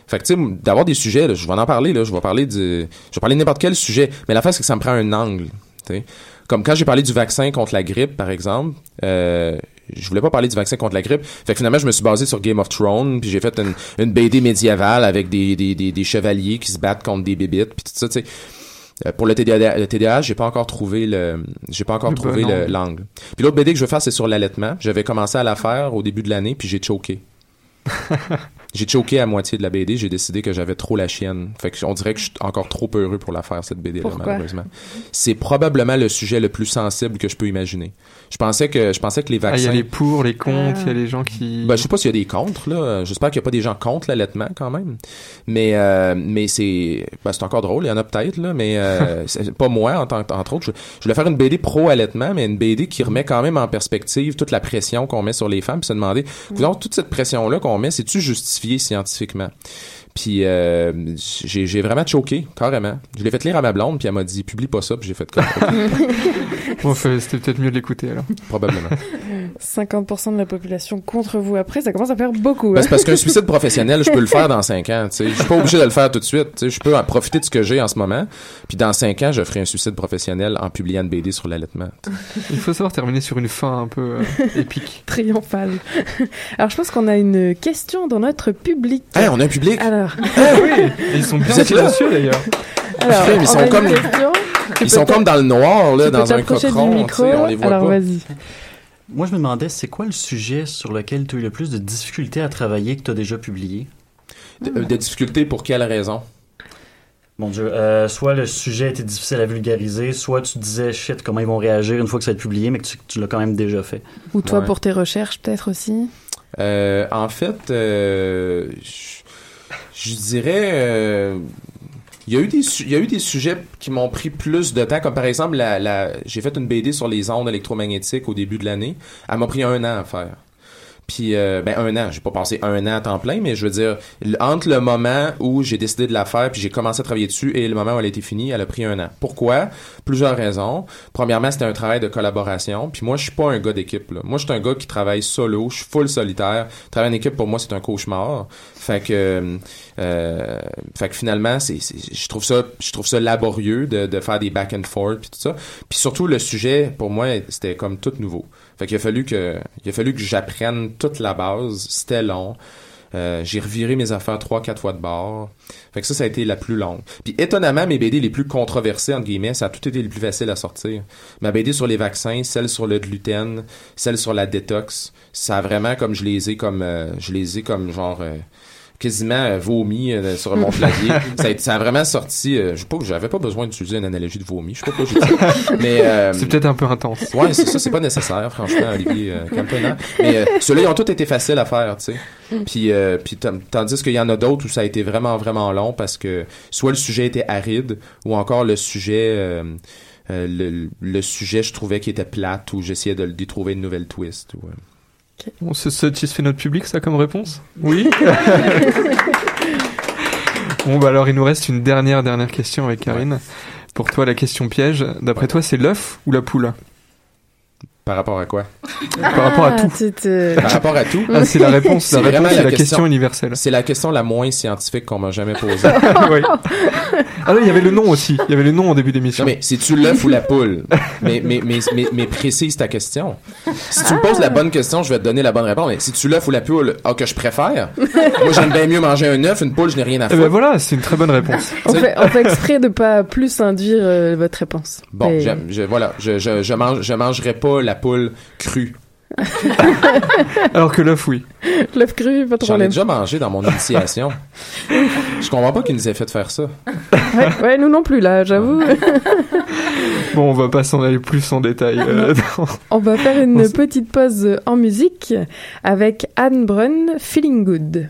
Fait que tu sais, d'avoir des sujets, là, je vais en parler là, je vais parler du, je vais parler de n'importe quel sujet. Mais l'affaire c'est que ça me prend un angle. tu sais. Comme quand j'ai parlé du vaccin contre la grippe, par exemple. Euh, je voulais pas parler du vaccin contre la grippe. Fait que finalement, je me suis basé sur Game of Thrones, puis j'ai fait une, une BD médiévale avec des, des, des, des chevaliers qui se battent contre des bébites, puis tout ça, tu sais. Euh, pour le TDAH, le TDAH, j'ai pas encore trouvé le, j'ai pas encore trouvé l'angle. Puis l'autre BD que je veux faire, c'est sur l'allaitement. J'avais commencé à la faire au début de l'année, puis j'ai choqué. [laughs] j'ai choqué à moitié de la BD. J'ai décidé que j'avais trop la chienne. Fait que on dirait que je suis encore trop heureux pour la faire cette BD là, Pourquoi? malheureusement. C'est probablement le sujet le plus sensible que je peux imaginer. Je pensais que, je pensais que les Ah, il vaccins. y a les pour, les contre, il y Ah. a les gens qui... Ben, je sais pas s'il y a des contre, là. J'espère qu'il y a pas des gens contre l'allaitement, quand même. Mais, euh, mais c'est, ben, c'est encore drôle. Il y en a peut-être, là. Mais, euh, [laughs] c'est pas moi, en tant, entre autres. Je, je voulais faire une BD pro-allaitement, mais une BD qui remet quand même en perspective toute la pression qu'on met sur les femmes, puis se demander, coudonc, toute cette pression-là qu'on met, c'est-tu justifié scientifiquement? Puis euh, j'ai vraiment choqué, carrément. Je l'ai fait lire à ma blonde, puis elle m'a dit, publie pas ça, puis j'ai fait comme, [laughs] Bon, c'était peut-être mieux de l'écouter, alors. probablement. [laughs] 50% de la population contre vous après, ça commence à faire beaucoup. Ben, hein. c'est parce qu'un suicide professionnel, je peux le faire [laughs] dans cinq ans. tu sais. Je suis pas obligé de le faire tout de suite. tu sais. Je peux en profiter de ce que j'ai en ce moment. Puis dans cinq ans, je ferai un suicide professionnel en publiant une BD sur l'allaitement. Il faut savoir terminer sur une fin un peu euh, [laughs] épique. Triomphal. Alors, je pense qu'on a une question dans notre public. Hey, on a un public? Alors, Ah oui [laughs] Ils sont bien silencieux, d'ailleurs. alors ils on sont comme- Ils sont comme dans le noir, là, tu dans un cochon. on les voit Alors, pas. vas-y. Moi, je me demandais, c'est quoi le sujet sur lequel tu as eu le plus de difficultés à travailler que tu as déjà publié? De, euh, de difficultés pour quelle raison? Mon Dieu, euh, soit le sujet était difficile à vulgariser, soit tu disais shit comment ils vont réagir une fois que ça va être publié, mais que tu, tu l'as quand même déjà fait. Ou toi Ouais. pour tes recherches peut-être aussi? Euh, en fait, euh, je, je dirais, euh, il y a eu des, il y a eu des sujets qui m'ont pris plus de temps, comme par exemple, la, la, j'ai fait une BD sur les ondes électromagnétiques au début de l'année. Elle m'a pris un an à faire. Puis, euh, ben, un an. J'ai pas passé un an à temps plein, mais je veux dire, entre le moment où j'ai décidé de la faire, puis j'ai commencé à travailler dessus, et le moment où elle a été finie, elle a pris un an. Pourquoi? Plusieurs raisons. Premièrement, c'était un travail de collaboration. Puis moi, je suis pas un gars d'équipe. Moi, je suis un gars qui travaille solo. Je suis full solitaire. Travailler en équipe, pour moi, c'est un cauchemar. Fait que, euh, fait que finalement, c'est, c'est- je trouve ça, je trouve ça laborieux de, de faire des back and forth puis tout ça. Puis surtout, le sujet, pour moi, c'était comme tout nouveau. Fait qu'il a fallu que, il a fallu que j'apprenne toute la base. C'était long. Euh, j'ai reviré mes affaires trois, quatre fois de bord. Fait que ça, ça a été la plus longue. Puis étonnamment, mes BD les plus controversées, entre guillemets, ça a tout été les plus faciles à sortir. Ma BD sur les vaccins, celle sur le gluten, celle sur la détox, ça a vraiment comme je les ai comme, euh, je les ai comme genre, euh, quasiment euh, vomi euh, sur mon clavier. [laughs] ça, a, ça a vraiment sorti. Euh, je sais pas, j'avais pas besoin d'utiliser une analogie de vomi. Je sais pas pourquoi j'ai dit ça. [laughs] Mais euh, C'est peut-être un peu intense. Ouais, c'est ça, c'est pas nécessaire, franchement, Olivier euh, Campana. Mais euh, ceux-là, ils ont tous été faciles à faire, tu sais. Puis, euh, puis tandis qu'il y en a d'autres où ça a été vraiment, vraiment long parce que soit le sujet était aride ou encore le sujet, euh, euh, le, le sujet, je trouvais qu'il était plate ou j'essayais de d'y trouver une nouvelle twist. Ou, On se satisfait notre public, ça, comme réponse? Oui. [laughs] Bon, bah alors, il nous reste une dernière, dernière question avec Karine. Pour toi, la question piège, d'après toi, c'est l'œuf ou la poule? Par rapport à quoi? Par rapport à tout. tu te- Par rapport à tout? Ah, c'est la réponse, la réponse, vraiment c'est la question universelle. C'est la question la moins scientifique qu'on m'a jamais posée. [laughs] Oui. Ah non, il y avait le nom aussi. Il y avait le nom au début d'émission. Mais c'est-tu l'œuf ou la poule? Mais, mais, mais, mais, mais précise ta question. Si tu me poses la bonne question, je vais te donner la bonne réponse. Mais si tu l'œuf ou la poule, ah, que je préfère? Moi, j'aime bien mieux manger un œuf, une poule, je n'ai rien à Eh foutre. ben voilà, c'est une très bonne réponse. On fait, on fait exprès de pas plus induire euh, votre réponse. Bon, Et- je, voilà, je, je, je, mange, je mangerai pas la poule crue. [laughs] Alors que l'œuf, oui. L'œuf cru, pas de J'en ai problème. déjà mangé dans mon initiation. je comprends pas qu'ils nous aient fait faire ça. Ouais, ouais, nous non plus, là, j'avoue. [laughs] Bon, on va pas s'en aller plus en détail. euh, dans- On va faire une petite pause en musique avec Anne Brun, Feeling Good.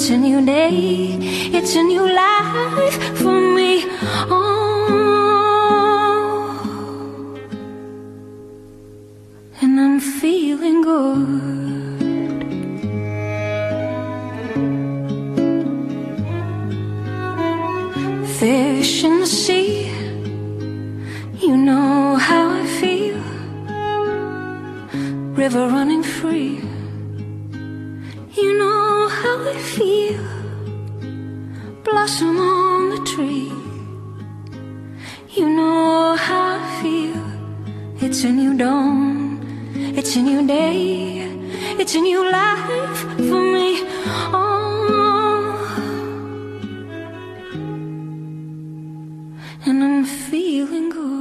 it's a new day, it's a new life for me. Oh, and I'm feeling good. Fish in the sea, you know how I feel. River running free, how I feel. Blossom on the tree, you know how I feel. It's a new dawn, it's a new day, it's a new life for me. Oh, and I'm feeling good.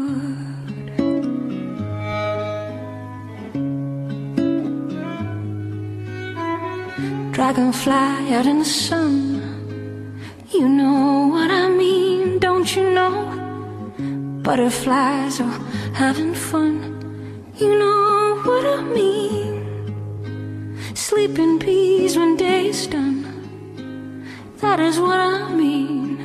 Dragonfly out in the sun. You know what I mean, don't you know? Butterflies are having fun. You know what I mean. Sleep in peace when day is done. That is what I mean.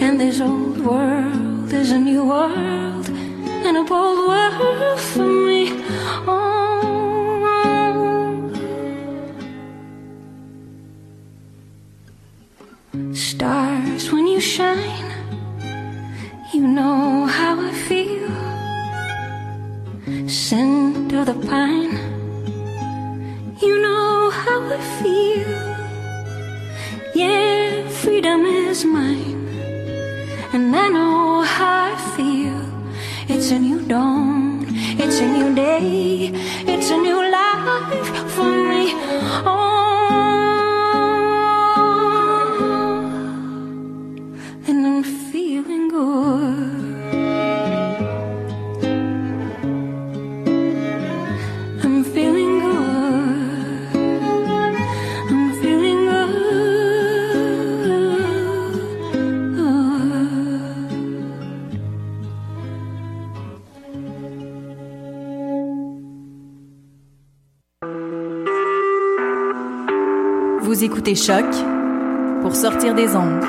And this old world is a new world and a bold world for me. You know how I feel. Scent of the pine, you know how I feel. Yeah, freedom is mine. And I know how I feel. It's a new dawn, it's a new day, it's a new life for me. Vous écoutez Choc pour sortir des ondes.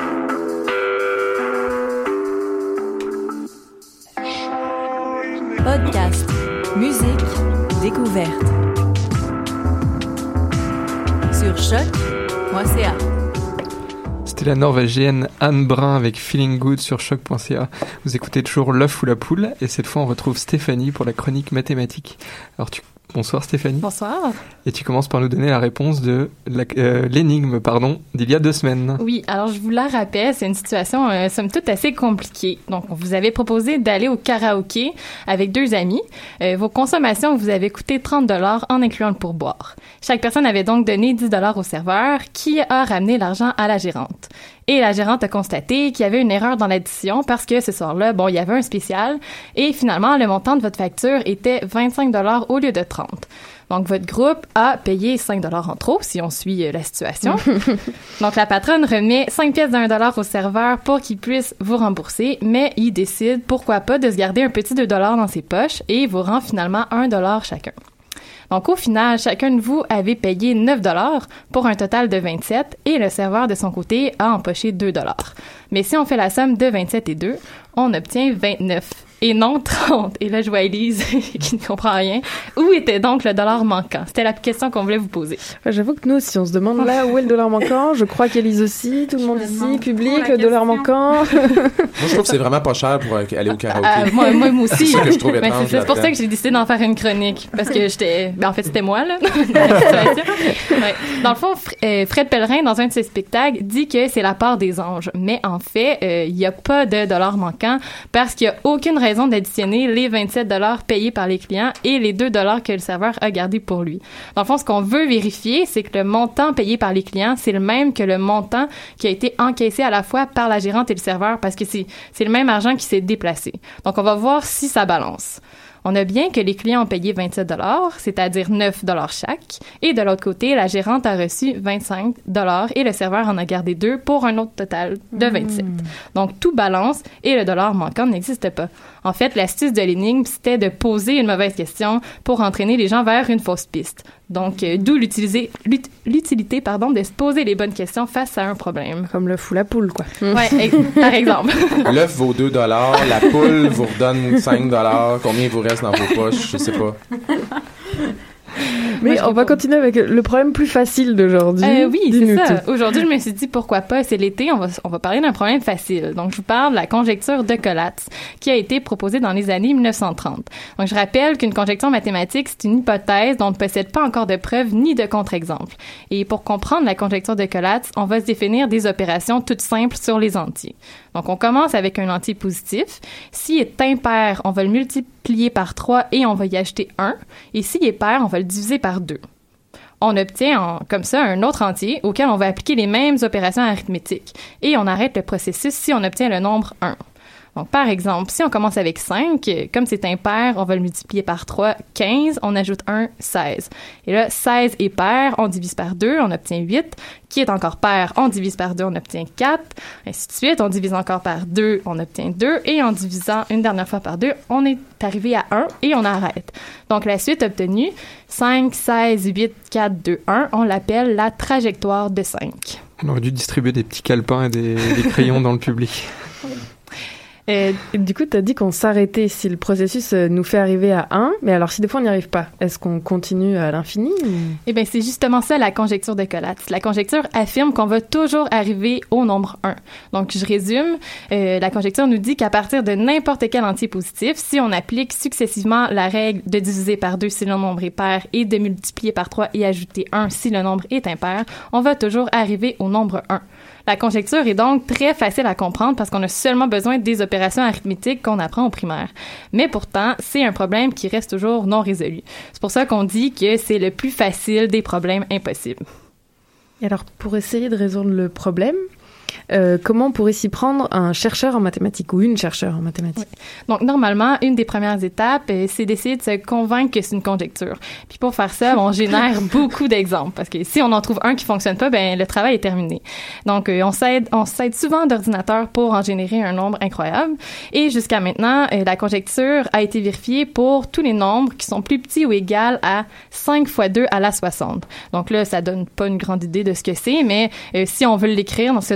Podcast, musique, découverte. Sur choc.ca. C'était la norvégienne Anne Brun avec Feeling Good sur choc.ca. Vous écoutez toujours l'œuf ou la poule et cette fois on retrouve Stéphanie pour la chronique mathématique. Alors tu Bonsoir Stéphanie. Bonsoir. Et tu commences par nous donner la réponse de euh, l'énigme pardon d'il y a deux semaines. Oui, alors je vous la rappelle, c'est une situation euh, somme toute assez compliquée. Donc, on vous avait proposé d'aller au karaoké avec deux amis. Euh, vos consommations vous avaient coûté 30 dollars en incluant le pourboire. Chaque personne avait donc donné 10 dollars au serveur qui a ramené l'argent à la gérante. Et la gérante a constaté qu'il y avait une erreur dans l'addition parce que ce soir-là, bon, il y avait un spécial et finalement, le montant de votre facture était 25 dollars au lieu de 30. Donc, votre groupe a payé 5 dollars en trop, si on suit euh, la situation. [laughs] Donc, la patronne remet 5 pièces d'un dollar au serveur pour qu'il puisse vous rembourser, mais il décide, pourquoi pas, de se garder un petit 2 dollars dans ses poches et vous rend finalement 1 dollar chacun. Donc, au final, chacun de vous avait payé 9 dollars pour un total de 27 et le serveur de son côté a empoché 2 dollars. Mais si on fait la somme de 27 et 2, on obtient 29 et non 30. Et là, je vois Elise [laughs] qui ne comprend rien. Où était donc le dollar manquant? C'était la question qu'on voulait vous poser. J'avoue que nous, si on se demande là où est le dollar manquant, je crois qu'Élise aussi, tout le monde ici, public, le dollar manquant. [laughs] Moi, je trouve que c'est vraiment pas cher pour aller au karaoké. Ah, moi, moi, moi aussi. C'est c'est- pour ça que j'ai décidé d'en faire une chronique. Parce que j'étais. Ben, en fait, c'était moi, là, dans la situation. Ouais. Dans le fond, Fr- euh, Fred Pellerin, dans un de ses spectacles, dit que c'est la part des anges. Mais en fait, euh, il n'y a pas de dollars manquants parce qu'il n'y a aucune raison d'additionner les 27 dollars payés par les clients et les 2 dollars que le serveur a gardés pour lui. Dans le fond, ce qu'on veut vérifier, c'est que le montant payé par les clients, c'est le même que le montant qui a été encaissé à la fois par la gérante et le serveur parce que c'est c'est le même argent qui s'est déplacé. Donc, on va voir si ça balance. On a bien que les clients ont payé 27 dollars, c'est-à-dire 9 dollars chaque, et de l'autre côté, la gérante a reçu 25 dollars et le serveur en a gardé deux pour un autre total de 27. Donc tout balance et le dollar manquant n'existe pas. En fait, l'astuce de l'énigme, c'était de poser une mauvaise question pour entraîner les gens vers une fausse piste. Donc euh, d'où l'utilité pardon de se poser les bonnes questions face à un problème. Comme le fou la poule quoi. Ouais, ex- par exemple. [laughs] L'œuf vaut 2 dollars, la poule vous redonne 5 dollars. Combien il vous reste dans vos poches? Je sais pas. Mais on va continuer avec le problème plus facile d'aujourd'hui. Euh, oui, c'est ça. Aujourd'hui, je me suis dit pourquoi pas, c'est l'été, on va, on va parler d'un problème facile. Donc, je vous parle de la conjecture de Collatz, qui a été proposée dans les années 1930. Donc, je rappelle qu'une conjecture mathématique, c'est une hypothèse dont on ne possède pas encore de preuves ni de contre-exemples. Et pour comprendre la conjecture de Collatz, on va se définir des opérations toutes simples sur les entiers. Donc, on commence avec un entier positif. S'il est impair, on va le multiplier par 3 et on va y ajouter 1. Et s'il est pair, on va le diviser par 2 on obtient en- comme ça un autre entier auquel on va appliquer les mêmes opérations arithmétiques. Et on arrête le processus si on obtient le nombre 1. Donc, par exemple, si on commence avec 5, euh, comme c'est impair, on va le multiplier par 3, 15, on ajoute 1, 16. Et là, 16 est pair, on divise par 2, on obtient 8. Qui est encore pair, on divise par 2, on obtient 4. Ainsi de suite, on divise encore par 2, on obtient 2. Et en divisant une dernière fois par 2, on est arrivé à 1 et on arrête. Donc, la suite obtenue, 5, 16, 8, 4, 2, 1, on l'appelle la trajectoire de 5. On aurait dû distribuer des petits calepins et des, des crayons dans le public. [laughs] Du coup, tu as dit qu'on s'arrêtait si le processus euh, nous fait arriver à 1, mais alors si des fois on n'y arrive pas, est-ce qu'on continue à l'infini. Eh bien, c'est justement ça la conjecture de Collatz. La conjecture affirme qu'on va toujours arriver au nombre 1. Donc, je résume. Euh, la conjecture nous dit qu'à partir de n'importe quel entier positif, si on applique successivement la règle de diviser par 2 si le nombre est pair et de multiplier par 3 et ajouter 1 si le nombre est impair, on va toujours arriver au nombre 1. La conjecture est donc très facile à comprendre parce qu'on a seulement besoin des opérations arithmétiques qu'on apprend au primaire. Mais pourtant, c'est un problème qui reste toujours non résolu. C'est pour ça qu'on dit que c'est le plus facile des problèmes impossibles. Et alors, pour essayer de résoudre le problème, euh, comment pourrait s'y prendre un chercheur en mathématiques ou une chercheure en mathématiques? Donc, normalement, une des premières étapes, euh, c'est d'essayer de se convaincre que c'est une conjecture. Puis pour faire ça, on génère [laughs] beaucoup d'exemples parce que si on en trouve un qui fonctionne pas, ben le travail est terminé. Donc, euh, on s'aide, on s'aide souvent d'ordinateurs pour en générer un nombre incroyable. Et jusqu'à maintenant, la conjecture a été vérifiée pour tous les nombres qui sont plus petits ou égaux à 5 fois 2 à la 60. Donc là, ça donne pas une grande idée de ce que c'est, mais euh, si on veut l'écrire dans ce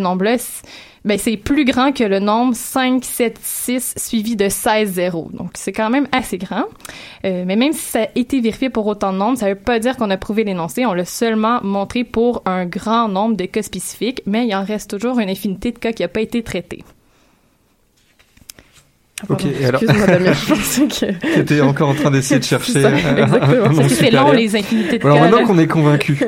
ben c'est plus grand que le nombre 5, 7, 6 suivi de 16 zéros. Donc c'est quand même assez grand. Euh, mais même si ça a été vérifié pour autant de nombres, ça veut pas dire qu'on a prouvé l'énoncé. On l'a seulement montré pour un grand nombre de cas spécifiques, mais il en reste toujours une infinité de cas qui n'a pas été traité. Ok, et alors. Excuse-moi, Damien, je [laughs] pensais que. T'étais encore en train d'essayer de chercher C'est ça, un- un exactement. Parce que c'est long, les infinités de Alors cas, maintenant qu'on est convaincu,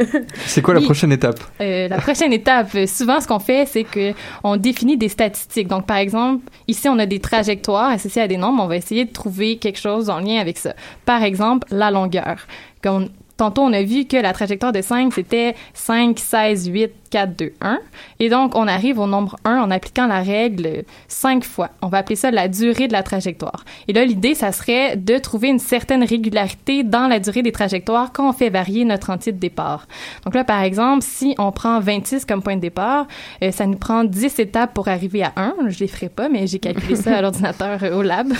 c'est quoi la Oui. prochaine étape? Euh, la prochaine étape, euh, souvent, ce qu'on fait, c'est que on définit des statistiques. Donc, par exemple, ici, on a des trajectoires associées à des nombres. On va essayer de trouver quelque chose en lien avec ça. Par exemple, la longueur. Comme tantôt, on a vu que la trajectoire de 5, c'était 5, 16, 8, 4, 2, 1. Et donc, on arrive au nombre 1 en appliquant la règle 5 fois. On va appeler ça la durée de la trajectoire. Et là, l'idée, ça serait de trouver une certaine régularité dans la durée des trajectoires quand on fait varier notre entier de départ. Donc là, par exemple, si on prend 26 comme point de départ, euh, ça nous prend 10 étapes pour arriver à 1. Je les ferai pas, mais j'ai calculé ça à [laughs] l'ordinateur euh, au lab.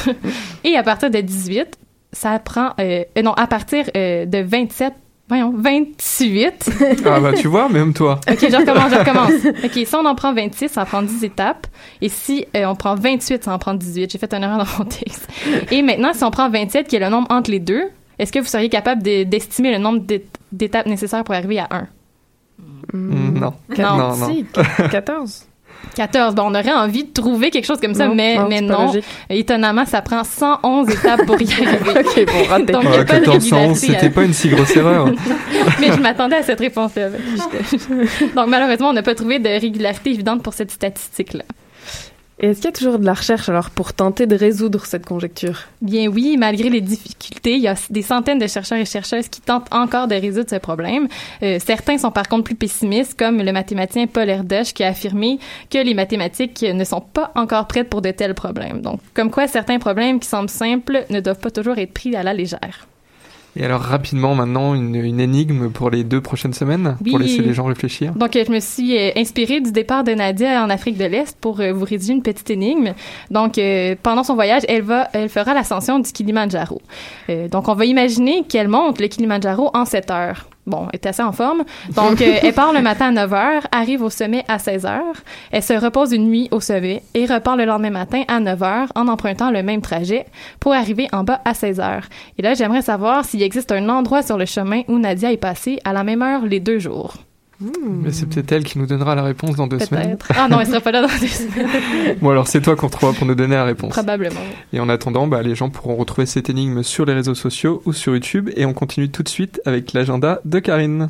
Et à partir de 18, ça prend... euh, euh, non, à partir euh, de 27 Voyons, 28. Ah bah tu vois, même toi. [laughs] OK, je recommence, je recommence. OK, si on en prend 26, ça en prend 10 étapes. Et si euh, on prend 28, ça en prend 18. J'ai fait une erreur dans mon texte. Et maintenant, si on prend 27, qui est le nombre entre les deux, est-ce que vous seriez capable de- d'estimer le nombre d'é- d'étapes nécessaires pour arriver à 1? Mm, Non. Non. non, non. Si, 14. 14. Bon, on aurait envie de trouver quelque chose comme ça, Non, mais, non, mais non. Étonnamment, ça prend 111 étapes pour y [laughs] arriver. Ok, bon, raté. Donc, il y a Ah, pas de 1411, régularité c'était à- pas une si grosse erreur. [laughs] mais je m'attendais à cette réponse-là. Donc, malheureusement, on n'a pas trouvé de régularité évidente pour cette statistique-là. Est-ce qu'il y a toujours de la recherche alors pour tenter de résoudre cette conjecture? Bien oui, malgré les difficultés, il y a des centaines de chercheurs et chercheuses qui tentent encore de résoudre ce problème. Euh, certains sont par contre plus pessimistes, comme le mathématicien Paul Erdős qui a affirmé que les mathématiques ne sont pas encore prêtes pour de tels problèmes. Donc, comme quoi certains problèmes qui semblent simples ne doivent pas toujours être pris à la légère. Et alors rapidement maintenant, une, une énigme pour les deux prochaines semaines, pour laisser les gens réfléchir. Donc, je me suis euh, inspirée du départ de Nadia en Afrique de l'Est pour euh, vous rédiger une petite énigme. Donc, euh, pendant son voyage, elle va, elle fera l'ascension du Kilimandjaro. Euh, donc, on va imaginer qu'elle monte le Kilimandjaro en 7 heures. Bon, est assez en forme. Donc, euh, elle part le matin à 9 heures, arrive au sommet à 16 heures. Elle se repose une nuit au sommet et repart le lendemain matin à 9 heures en empruntant le même trajet pour arriver en bas à 16 heures. Et là, j'aimerais savoir s'il existe un endroit sur le chemin où Nadia est passée à la même heure les deux jours. Mais c'est peut-être elle qui nous donnera la réponse dans deux semaines. Ah non, elle sera pas là dans deux [laughs] semaines. Bon alors c'est toi qu'on retrouvera pour nous donner la réponse. Probablement. Et en attendant, bah, les gens pourront retrouver cette énigme sur les réseaux sociaux ou sur YouTube. Et on continue tout de suite avec l'agenda de Karine.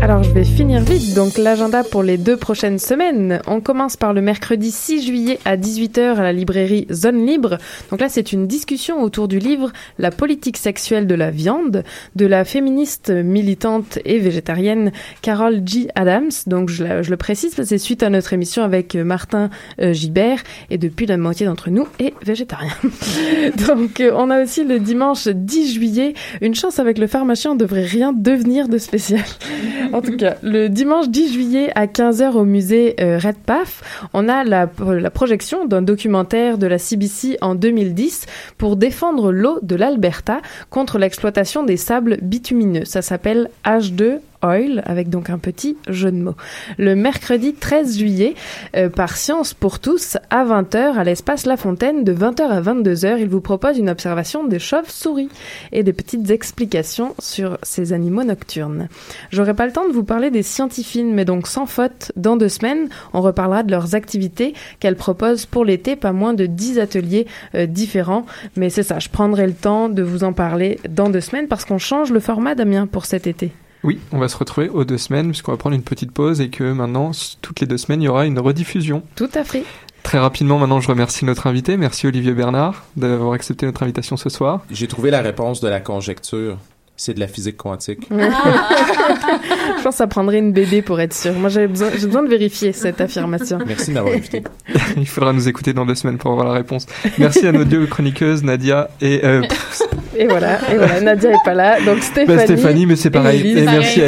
Alors je vais finir vite, donc l'agenda pour les deux prochaines semaines. On commence par le mercredi 6 juillet à 18h à la librairie Zone Libre. Donc là c'est une discussion autour du livre La politique sexuelle de la viande de la féministe militante et végétarienne Carol G. Adams. Donc je, le précise, c'est suite à notre émission avec euh, Martin euh, Gibert et depuis la moitié d'entre nous est végétarien. [laughs] donc euh, on a aussi le dimanche 10 juillet, une chance avec le pharmacien, on devrait rien devenir de spécial. [laughs] En tout cas, le dimanche 10 juillet à 15h au musée euh, Redpath, on a la, la projection d'un documentaire de la CBC en 2010 pour défendre l'eau de l'Alberta contre l'exploitation des sables bitumineux. Ça s'appelle H2 Oil, avec donc un petit jeu de mots. Le mercredi 13 juillet, euh, par Science pour tous, à 20h, à l'espace La Fontaine, de 20h à 22h, il vous propose une observation des chauves-souris et des petites explications sur ces animaux nocturnes. J'aurai pas le temps de vous parler des scientifiques, mais donc sans faute, dans deux semaines, on reparlera de leurs activités qu'elles proposent pour l'été, pas moins de 10 ateliers euh, différents. Mais c'est ça, je prendrai le temps de vous en parler dans deux semaines parce qu'on change le format, Damien, pour cet été. Oui, on va se retrouver aux deux semaines puisqu'on va prendre une petite pause et que maintenant, toutes les deux semaines, il y aura une rediffusion. Tout à fait. Très rapidement, maintenant, je remercie notre invité. Merci Olivier Bernard d'avoir accepté notre invitation ce soir. J'ai trouvé la réponse de la conjecture. C'est de la physique quantique. [laughs] je pense que ça prendrait une BD pour être sûr. Moi, j'ai besoin, j'ai besoin de vérifier cette affirmation. Merci de m'avoir invité. [laughs] Il faudra nous écouter dans deux semaines pour avoir la réponse. Merci à nos deux chroniqueuses, Nadia et... euh, Et voilà, et voilà, Nadia est pas là, donc Stéphanie. bah, Stéphanie, mais c'est et pareil. Élise. Et merci